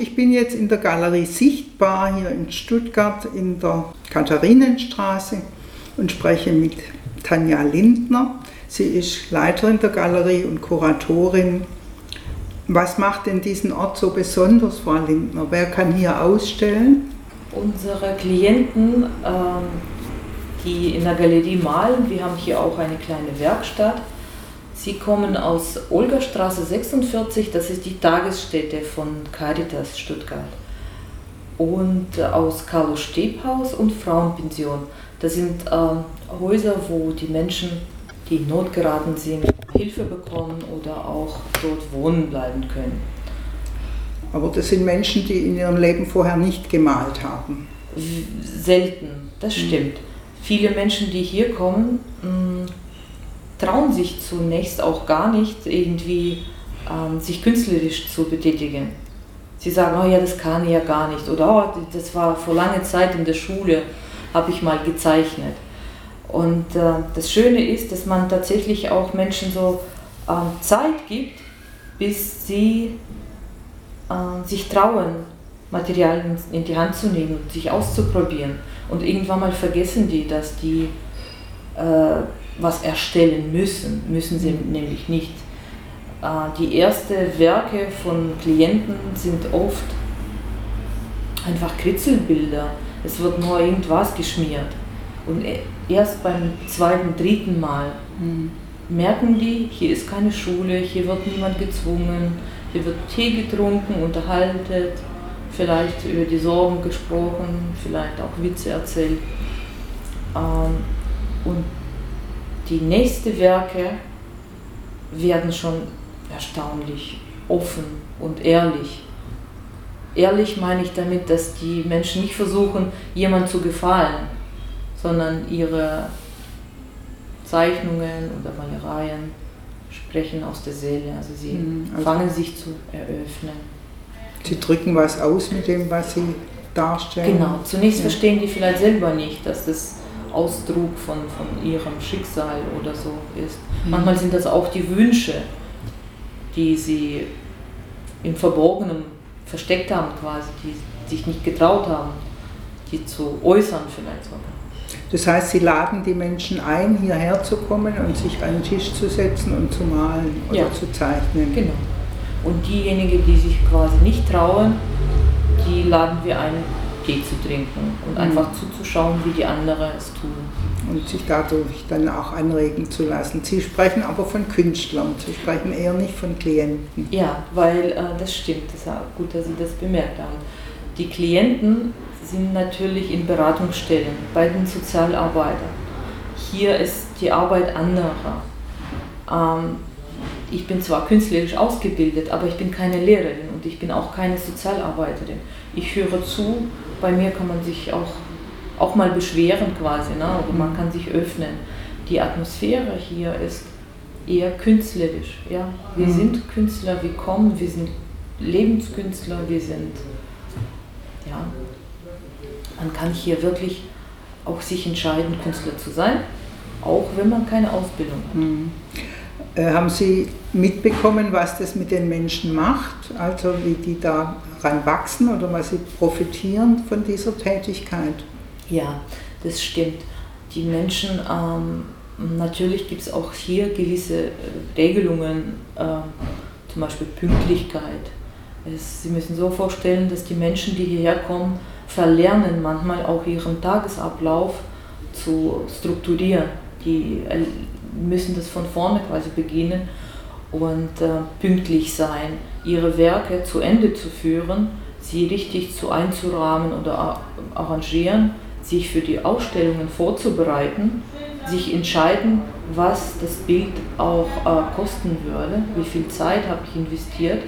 ich bin jetzt in der Galerie Sichtbar hier in Stuttgart in der Katharinenstraße und spreche mit Tanja Lindner. Sie ist Leiterin der Galerie und Kuratorin. Was macht denn diesen Ort so besonders, Frau Lindner? Wer kann hier ausstellen? Unsere Klienten, ähm, die in der Galerie malen, wir haben hier auch eine kleine Werkstatt. Sie kommen aus Olgastraße 46, das ist die Tagesstätte von Caritas Stuttgart. Und aus Carlos Stebhaus und Frauenpension. Das sind äh, Häuser, wo die Menschen, die in Not geraten sind, Hilfe bekommen oder auch dort wohnen bleiben können. Aber das sind Menschen, die in ihrem Leben vorher nicht gemalt haben. Selten, das mhm. stimmt. Mhm. Viele Menschen, die hier kommen, mh, trauen sich zunächst auch gar nicht, irgendwie ähm, sich künstlerisch zu betätigen. Sie sagen, oh ja, das kann ich ja gar nicht. Oder oh, das war vor langer Zeit in der Schule, habe ich mal gezeichnet. Und äh, das Schöne ist, dass man tatsächlich auch Menschen so ähm, Zeit gibt, bis sie äh, sich trauen, Materialien in die Hand zu nehmen und sich auszuprobieren. Und irgendwann mal vergessen die, dass die äh, was erstellen müssen, müssen sie nämlich nicht. Äh, die ersten Werke von Klienten sind oft einfach Kritzelbilder. Es wird nur irgendwas geschmiert. Und e-, erst beim zweiten, dritten Mal mhm. merken die, hier ist keine Schule, hier wird niemand gezwungen, hier wird Tee getrunken, unterhalten, vielleicht über die Sorgen gesprochen, vielleicht auch Witze erzählt. Ähm, und die nächsten Werke werden schon erstaunlich offen und ehrlich. Ehrlich meine ich damit, dass die Menschen nicht versuchen, jemand zu gefallen, sondern ihre Zeichnungen oder Malereien sprechen aus der Seele. Also sie mhm, also fangen sich zu eröffnen. Sie drücken was aus mit dem, was sie darstellen. Genau, zunächst ja. verstehen die vielleicht selber nicht, dass das Ausdruck von, von ihrem Schicksal oder so ist. Mhm. Manchmal sind das auch die Wünsche, die sie im Verborgenen versteckt haben, quasi, die sich nicht getraut haben, die zu äußern vielleicht sogar. Das heißt, Sie laden die Menschen ein, hierher zu kommen und sich an den Tisch zu setzen und zu malen oder ja. zu zeichnen. Genau. Und diejenigen, die sich quasi nicht trauen, die laden wir ein, Tee zu trinken und mhm. einfach zuzuschauen, wie die anderen es tun. Und sich dadurch dann auch anregen zu lassen. Sie sprechen aber von Künstlern, Sie sprechen eher nicht von Klienten. Ja, weil äh, das stimmt, das ist auch gut, dass Sie das bemerkt haben. Die Klienten sind natürlich in Beratungsstellen bei den Sozialarbeitern. Hier ist die Arbeit anderer. Ähm, ich bin zwar künstlerisch ausgebildet, aber ich bin keine Lehrerin und ich bin auch keine Sozialarbeiterin. Ich höre zu, bei mir kann man sich auch, auch mal beschweren quasi, ne? aber man kann sich öffnen. Die Atmosphäre hier ist eher künstlerisch. Ja? Wir mhm. sind Künstler, wir kommen, wir sind Lebenskünstler, wir sind, ja, man kann hier wirklich auch sich entscheiden, Künstler zu sein, auch wenn man keine Ausbildung hat. Mhm. Äh, haben Sie mitbekommen, was das mit den Menschen macht? Also wie die daran wachsen oder was sie profitieren von dieser Tätigkeit? Ja, das stimmt. Die Menschen, ähm, natürlich gibt es auch hier gewisse äh, Regelungen, äh, zum Beispiel Pünktlichkeit. Es, sie müssen so vorstellen, dass die Menschen, die hierher kommen, verlernen manchmal auch ihren Tagesablauf zu strukturieren. Die müssen das von vorne quasi beginnen und äh, pünktlich sein, ihre Werke zu Ende zu führen, sie richtig zu einzurahmen oder arrangieren, sich für die Ausstellungen vorzubereiten, sich entscheiden, was das Bild auch äh, kosten würde, wie viel Zeit habe ich investiert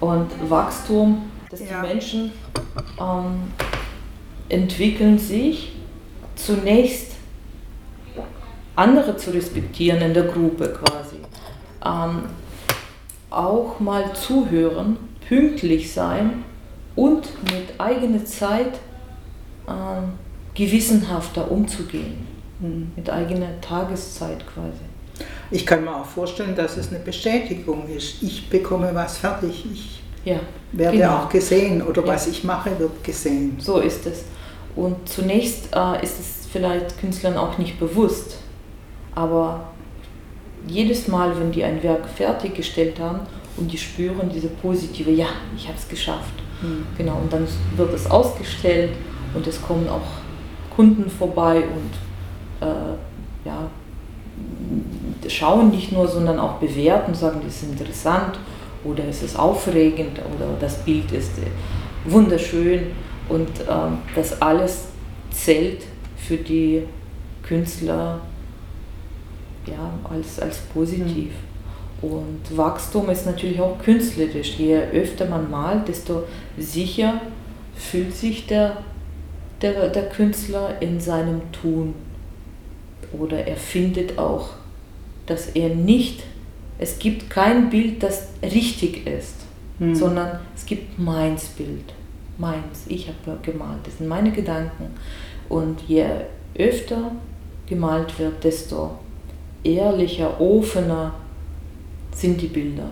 und Wachstum, dass ja. die Menschen ähm, entwickeln sich zunächst andere zu respektieren in der Gruppe quasi. Ähm, auch mal zuhören, pünktlich sein und mit eigener Zeit ähm, gewissenhafter umzugehen, mhm. mit eigener Tageszeit quasi. Ich kann mir auch vorstellen, dass es eine Bestätigung ist. Ich bekomme was fertig, ich Ja, werde genau. auch gesehen oder Ja. was ich mache, wird gesehen. So ist es. Und zunächst äh, ist es vielleicht Künstlern auch nicht bewusst, aber jedes Mal, wenn die ein Werk fertiggestellt haben und die spüren diese positive, ja, ich habe es geschafft. Hm. Genau, und dann wird es ausgestellt und es kommen auch Kunden vorbei und äh, ja, schauen nicht nur, sondern auch bewerten, sagen, das ist interessant oder es ist aufregend oder das Bild ist äh, wunderschön und ähm, das alles zählt für die Künstler ja, als, als positiv. Und Wachstum ist natürlich auch künstlerisch. Je öfter man malt, desto sicher fühlt sich der, der, der Künstler in seinem Tun. Oder er findet auch, dass er nicht, es gibt kein Bild, das richtig ist, Hm. sondern es gibt meins Bild. Meins, ich habe gemalt, das sind meine Gedanken. Und je öfter gemalt wird, desto ehrlicher, offener sind die Bilder.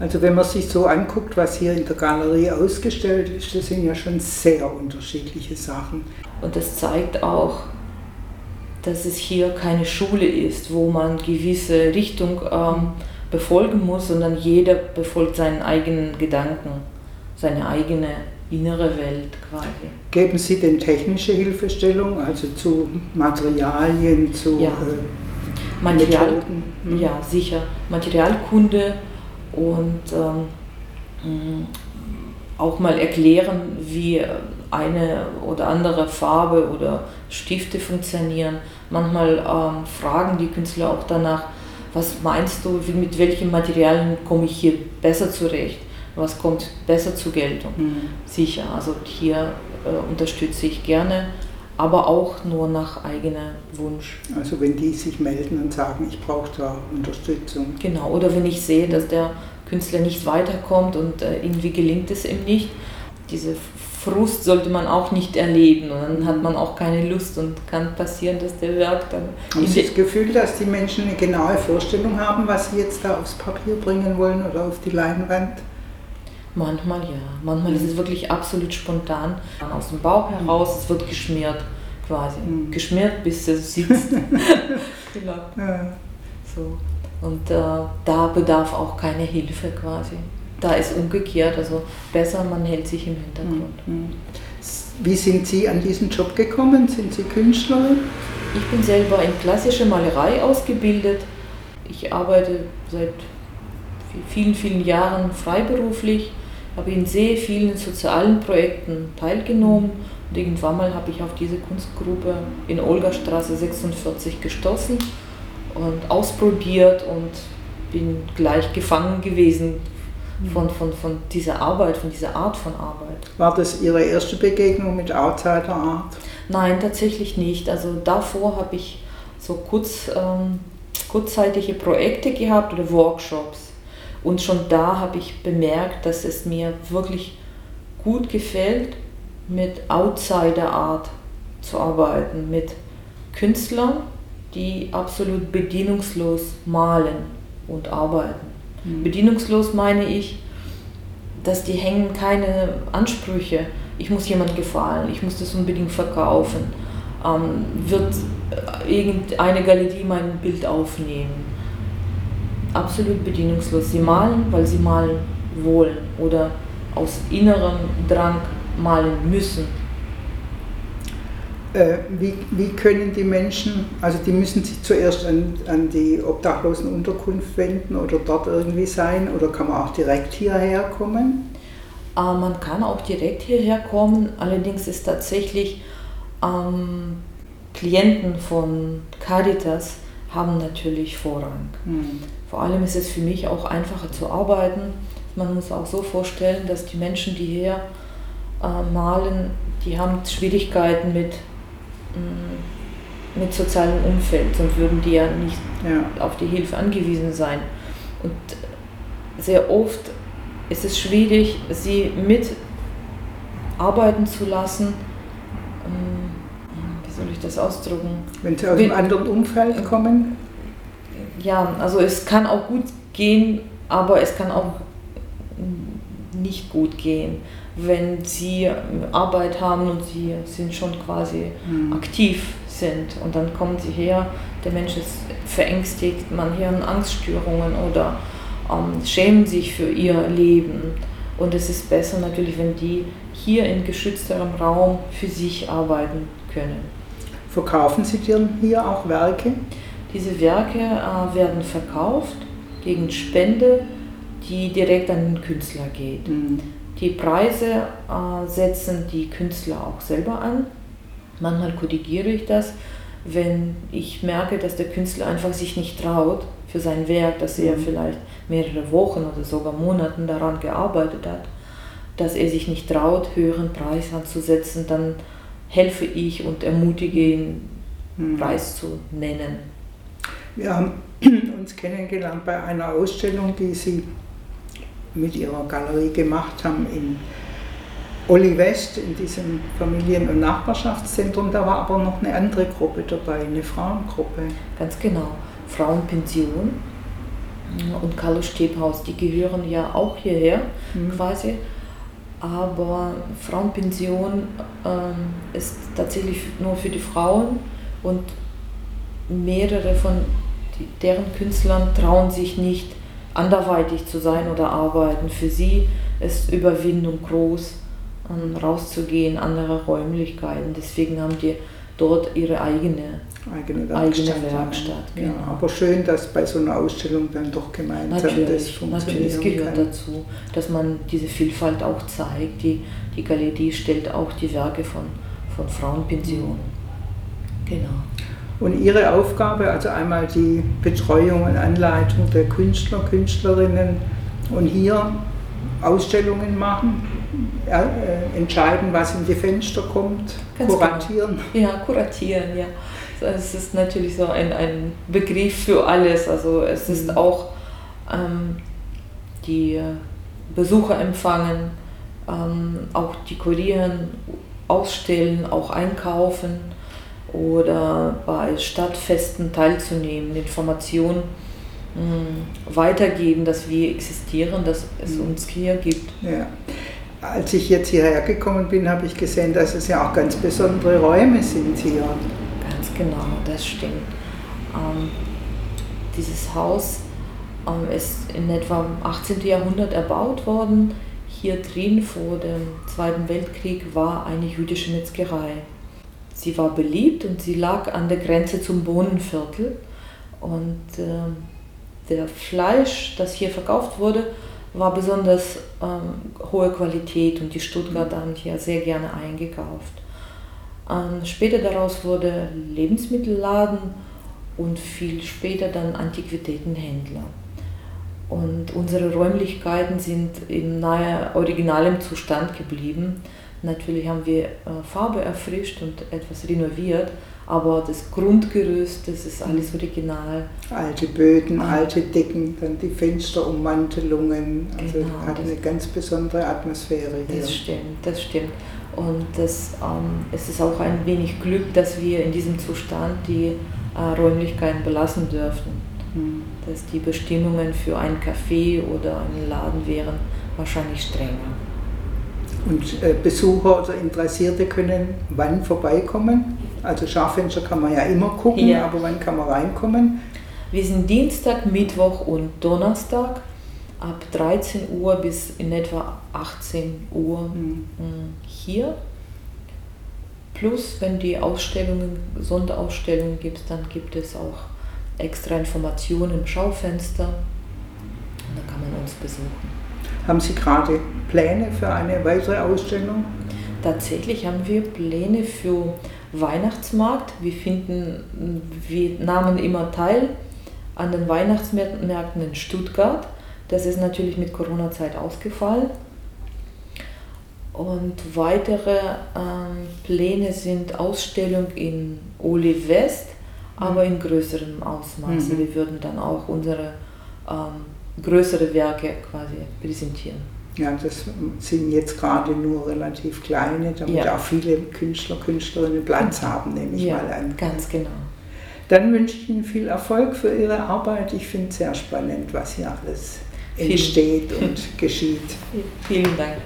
Also wenn man sich so anguckt, was hier in der Galerie ausgestellt ist, das sind ja schon sehr unterschiedliche Sachen. Und das zeigt auch, dass es hier keine Schule ist, wo man gewisse Richtung ähm, befolgen muss, sondern jeder befolgt seinen eigenen Gedanken, seine eigene innere Welt quasi. Geben Sie denn technische Hilfestellung, also zu Materialien, zu Ja. äh, Material, Methoden? Hm. ja, sicher. Materialkunde und ähm, mh, auch mal erklären, wie eine oder andere Farbe oder Stifte funktionieren. Manchmal ähm, fragen die Künstler auch danach, was meinst du, mit welchen Materialien komme ich hier besser zurecht? Was kommt besser zur Geltung? Hm. Sicher, also hier äh, unterstütze ich gerne, aber auch nur nach eigenem Wunsch. Also wenn die sich melden und sagen, ich brauche da Unterstützung. Genau, oder wenn ich sehe, dass der Künstler nicht weiterkommt und äh, irgendwie gelingt es ihm nicht, diese Frust sollte man auch nicht erleben und dann hat man auch keine Lust und kann passieren, dass der Werk dann Haben Sie das Gefühl, dass die Menschen eine genaue Vorstellung haben, was sie jetzt da aufs Papier bringen wollen oder auf die Leinwand? Manchmal ja, manchmal ist es wirklich absolut spontan aus dem Bauch heraus, es wird geschmiert quasi, Mhm. geschmiert bis es sitzt. genau. Ja. So. Und äh, da bedarf auch keine Hilfe quasi. Da ist umgekehrt, also besser, man hält sich im Hintergrund. Mhm. Wie sind Sie an diesen Job gekommen? Sind Sie Künstlerin? Ich bin selber in klassischer Malerei ausgebildet. Ich arbeite seit vielen, vielen Jahren freiberuflich, habe in sehr vielen sozialen Projekten teilgenommen und irgendwann mal habe ich auf diese Kunstgruppe in Olgastraße 46 gestoßen und ausprobiert und bin gleich gefangen gewesen von, von, von dieser Arbeit, von dieser Art von Arbeit. War das Ihre erste Begegnung mit Outsider Art? Nein, tatsächlich nicht. Also davor habe ich so kurz, ähm, kurzzeitige Projekte gehabt oder Workshops. Und schon da habe ich bemerkt, dass es mir wirklich gut gefällt, mit Outsider-Art zu arbeiten, mit Künstlern, die absolut bedienungslos malen und arbeiten. Bedienungslos meine ich, dass die hängen keine Ansprüche. Ich muss jemand gefallen, ich muss das unbedingt verkaufen. Ähm, wird irgendeine Galerie mein Bild aufnehmen? Absolut bedienungslos. Sie malen, weil sie malen wollen oder aus innerem Drang malen müssen. Äh, wie, wie können die Menschen, also die müssen sich zuerst an, an die Obdachlosenunterkunft wenden oder dort irgendwie sein oder kann man auch direkt hierher kommen? Äh, man kann auch direkt hierher kommen, allerdings ist tatsächlich ähm, Klienten von Caritas haben natürlich Vorrang. Hm. Vor allem ist es für mich auch einfacher zu arbeiten. Man muss auch so vorstellen, dass die Menschen, die hier äh, malen, die haben Schwierigkeiten mit, mh, mit sozialem Umfeld, sonst würden die ja nicht Ja. auf die Hilfe angewiesen sein. Und sehr oft ist es schwierig, sie mit arbeiten zu lassen. Soll ich das ausdrücken? Wenn sie aus Wenn- einem anderen Umfeld kommen? Ja, also es kann auch gut gehen, aber es kann auch nicht gut gehen, wenn sie Arbeit haben und sie sind schon quasi mhm. aktiv sind und dann kommen sie her, der Mensch ist verängstigt, man hört Angststörungen oder ähm, schämen sich für ihr Leben. Und es ist besser natürlich, wenn die hier in geschützterem Raum für sich arbeiten können. Verkaufen Sie denn hier auch Werke? Diese Werke äh, werden verkauft gegen Spende, die direkt an den Künstler geht. Mhm. Die Preise äh, setzen die Künstler auch selber an. Manchmal korrigiere ich das, wenn ich merke, dass der Künstler einfach sich nicht traut für sein Werk, dass er mhm. vielleicht mehrere Wochen oder sogar Monate daran gearbeitet hat, dass er sich nicht traut, höheren Preis anzusetzen, dann helfe ich und ermutige ihn, mhm. Preis zu nennen. Wir haben uns kennengelernt bei einer Ausstellung, die Sie mit Ihrer Galerie gemacht haben in Olli West, in diesem Familien- und Nachbarschaftszentrum. Da war aber noch eine andere Gruppe dabei, eine Frauengruppe. Ganz genau, Frauenpension und Carlo Stebhaus, die gehören ja auch hierher mhm. quasi. Aber Frauenpension ähm, ist tatsächlich nur für die Frauen und mehrere von deren Künstlern trauen sich nicht anderweitig zu sein oder arbeiten. Für sie ist Überwindung groß, rauszugehen, andere Räumlichkeiten. Deswegen haben die dort ihre eigene, eigene Werkstatt. Eigene Werkstatt genau. ja, aber schön, dass bei so einer Ausstellung dann doch gemeinsam natürlich, das funktioniert. Natürlich, es gehört kann. dazu, dass man diese Vielfalt auch zeigt. Die, die Galerie stellt auch die Werke von, von Frauenpensionen. Genau. Und Ihre Aufgabe, also einmal die Betreuung und Anleitung der Künstler, Künstlerinnen und hier Ausstellungen machen, entscheiden, was in die Fenster kommt, Ganz genau. kuratieren. Genau. Ja, kuratieren, ja. Es ist natürlich so ein, ein Begriff für alles. Also es ist mhm. auch ähm, die Besucher empfangen, ähm, auch dekorieren, ausstellen, auch einkaufen oder bei Stadtfesten teilzunehmen, Informationen mh, weitergeben, dass wir existieren, dass es mhm. uns hier gibt. Ja. Als ich jetzt hierher gekommen bin, habe ich gesehen, dass es ja auch ganz besondere Räume sind hier. Ganz genau, das stimmt. Ähm, dieses Haus ähm, ist in etwa im 18. Jahrhundert erbaut worden. Hier drin vor dem Zweiten Weltkrieg war eine jüdische Metzgerei. Sie war beliebt und sie lag an der Grenze zum Bohnenviertel. Und äh, der Fleisch, das hier verkauft wurde, war besonders ähm, hohe Qualität und die Stuttgarter haben hier sehr gerne eingekauft. Ähm, später daraus wurde Lebensmittelladen und viel später dann Antiquitätenhändler. Und unsere Räumlichkeiten sind in nahe originalem Zustand geblieben. Natürlich haben wir äh, Farbe erfrischt und etwas renoviert, aber das Grundgerüst, das ist alles original. Alte Böden, ah. alte Decken, dann die Fensterummantelungen. Also genau, hat eine ganz besondere Atmosphäre hier. Das stimmt, das stimmt. Und das, ähm, es ist auch ein wenig Glück, dass wir in diesem Zustand die äh, Räumlichkeiten belassen dürfen. Hm. Dass die Bestimmungen für ein Café oder einen Laden wären wahrscheinlich strenger. Und äh, Besucher oder Interessierte können wann vorbeikommen? Also Schaufenster kann man ja immer gucken, ja. aber wann kann man reinkommen? Wir sind Dienstag, Mittwoch und Donnerstag ab 13 Uhr bis in etwa 18 Uhr mhm. hier. Plus, wenn die Ausstellungen, Sonderausstellungen gibt, dann gibt es auch extra Informationen im Schaufenster. Und da kann man uns besuchen. Haben Sie gerade Pläne für eine weitere Ausstellung? Tatsächlich haben wir Pläne für Weihnachtsmarkt. Wir finden, wir nahmen immer teil an den Weihnachtsmärkten in Stuttgart. Das ist natürlich mit Corona-Zeit ausgefallen. Und weitere ähm, Pläne sind Ausstellung in Oli West, aber in größerem Ausmaß. Mhm. Wir würden dann auch unsere ähm, größere Werke quasi präsentieren. Ja, das sind jetzt gerade nur relativ kleine, damit ja. auch viele Künstler, Künstlerinnen Platz haben, nehme ich ja, mal an. Ganz genau. Dann wünsche ich Ihnen viel Erfolg für Ihre Arbeit. Ich finde es sehr spannend, was hier alles entsteht und geschieht. Vielen Dank.